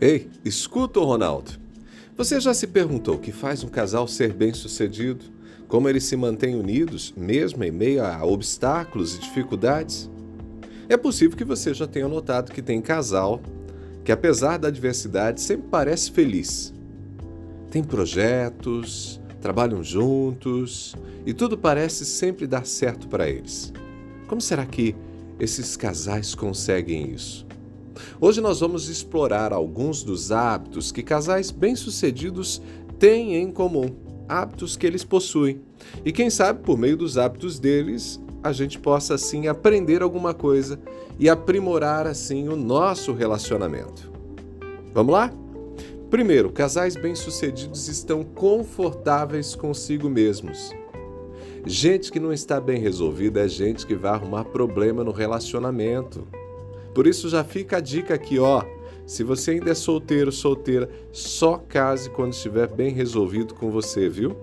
Ei, escuta o Ronaldo. Você já se perguntou o que faz um casal ser bem-sucedido? Como eles se mantêm unidos, mesmo em meio a obstáculos e dificuldades? É possível que você já tenha notado que tem casal que, apesar da adversidade, sempre parece feliz. Tem projetos, trabalham juntos e tudo parece sempre dar certo para eles. Como será que esses casais conseguem isso? Hoje nós vamos explorar alguns dos hábitos que casais bem-sucedidos têm em comum, hábitos que eles possuem. E quem sabe, por meio dos hábitos deles, a gente possa assim aprender alguma coisa e aprimorar assim o nosso relacionamento. Vamos lá? Primeiro, casais bem-sucedidos estão confortáveis consigo mesmos. Gente que não está bem resolvida é gente que vai arrumar problema no relacionamento. Por isso já fica a dica aqui, ó. Se você ainda é solteiro, solteira, só case quando estiver bem resolvido com você, viu?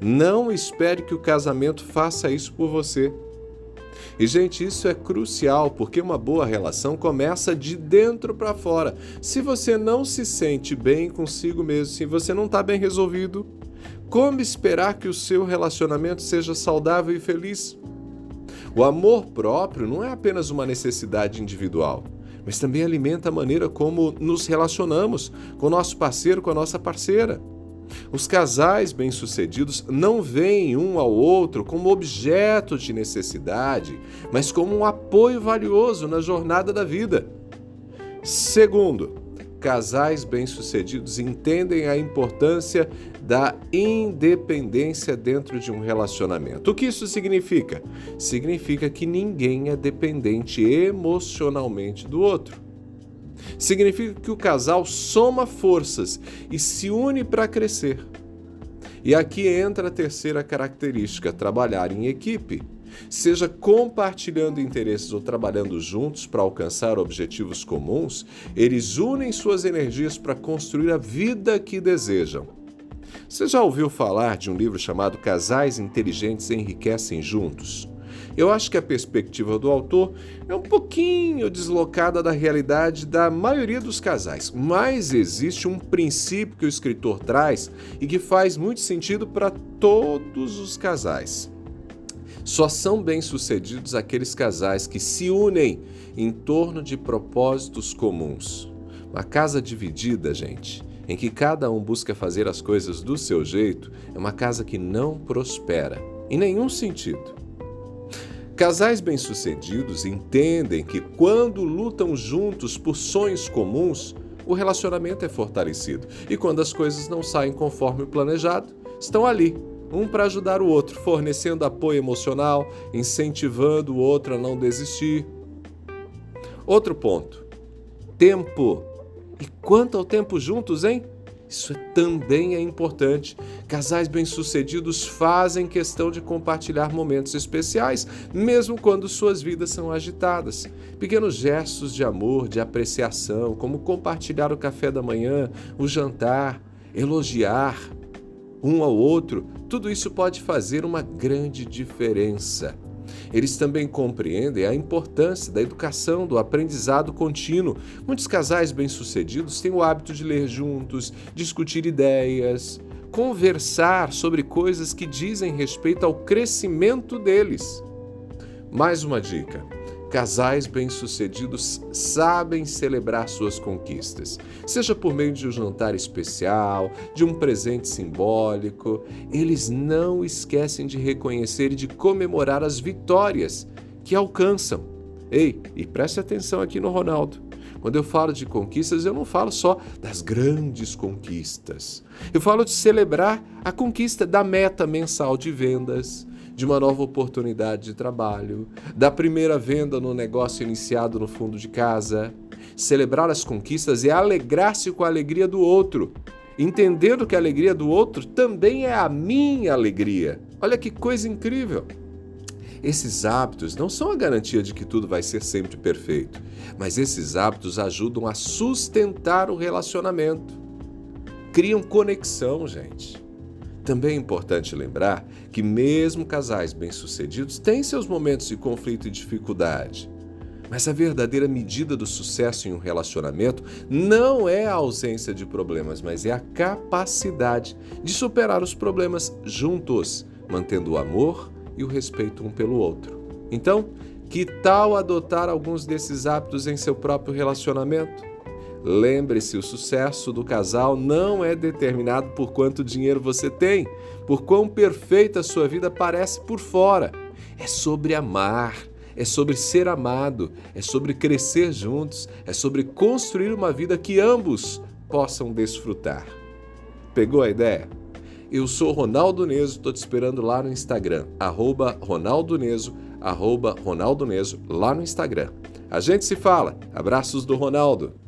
Não espere que o casamento faça isso por você. E, gente, isso é crucial porque uma boa relação começa de dentro para fora. Se você não se sente bem consigo mesmo, se você não está bem resolvido, como esperar que o seu relacionamento seja saudável e feliz? O amor próprio não é apenas uma necessidade individual, mas também alimenta a maneira como nos relacionamos com o nosso parceiro, com a nossa parceira. Os casais bem-sucedidos não veem um ao outro como objeto de necessidade, mas como um apoio valioso na jornada da vida. Segundo, casais bem-sucedidos entendem a importância da independência dentro de um relacionamento. O que isso significa? Significa que ninguém é dependente emocionalmente do outro. Significa que o casal soma forças e se une para crescer. E aqui entra a terceira característica: trabalhar em equipe seja compartilhando interesses ou trabalhando juntos para alcançar objetivos comuns, eles unem suas energias para construir a vida que desejam. Você já ouviu falar de um livro chamado Casais Inteligentes Enriquecem Juntos? Eu acho que a perspectiva do autor é um pouquinho deslocada da realidade da maioria dos casais, mas existe um princípio que o escritor traz e que faz muito sentido para todos os casais. Só são bem-sucedidos aqueles casais que se unem em torno de propósitos comuns. Uma casa dividida, gente, em que cada um busca fazer as coisas do seu jeito, é uma casa que não prospera, em nenhum sentido. Casais bem-sucedidos entendem que quando lutam juntos por sonhos comuns, o relacionamento é fortalecido e quando as coisas não saem conforme o planejado, estão ali um para ajudar o outro, fornecendo apoio emocional, incentivando o outro a não desistir. Outro ponto: tempo. E quanto ao tempo juntos, hein? Isso também é importante. Casais bem-sucedidos fazem questão de compartilhar momentos especiais, mesmo quando suas vidas são agitadas. Pequenos gestos de amor, de apreciação, como compartilhar o café da manhã, o jantar, elogiar, um ao outro, tudo isso pode fazer uma grande diferença. Eles também compreendem a importância da educação, do aprendizado contínuo. Muitos casais bem-sucedidos têm o hábito de ler juntos, discutir ideias, conversar sobre coisas que dizem respeito ao crescimento deles. Mais uma dica Casais bem-sucedidos sabem celebrar suas conquistas, seja por meio de um jantar especial, de um presente simbólico. Eles não esquecem de reconhecer e de comemorar as vitórias que alcançam. Ei, e preste atenção aqui no Ronaldo. Quando eu falo de conquistas, eu não falo só das grandes conquistas. Eu falo de celebrar a conquista da meta mensal de vendas, de uma nova oportunidade de trabalho, da primeira venda no negócio iniciado no fundo de casa. Celebrar as conquistas é alegrar-se com a alegria do outro, entendendo que a alegria do outro também é a minha alegria. Olha que coisa incrível! Esses hábitos não são a garantia de que tudo vai ser sempre perfeito, mas esses hábitos ajudam a sustentar o relacionamento. Criam conexão, gente. Também é importante lembrar que, mesmo casais bem-sucedidos têm seus momentos de conflito e dificuldade. Mas a verdadeira medida do sucesso em um relacionamento não é a ausência de problemas, mas é a capacidade de superar os problemas juntos, mantendo o amor e o respeito um pelo outro. Então, que tal adotar alguns desses hábitos em seu próprio relacionamento? Lembre-se, o sucesso do casal não é determinado por quanto dinheiro você tem, por quão perfeita a sua vida parece por fora. É sobre amar, é sobre ser amado, é sobre crescer juntos, é sobre construir uma vida que ambos possam desfrutar. Pegou a ideia? Eu sou Ronaldo Neso, estou te esperando lá no Instagram, arroba Ronaldo Neso, arroba Ronaldo Neso, lá no Instagram. A gente se fala. Abraços do Ronaldo.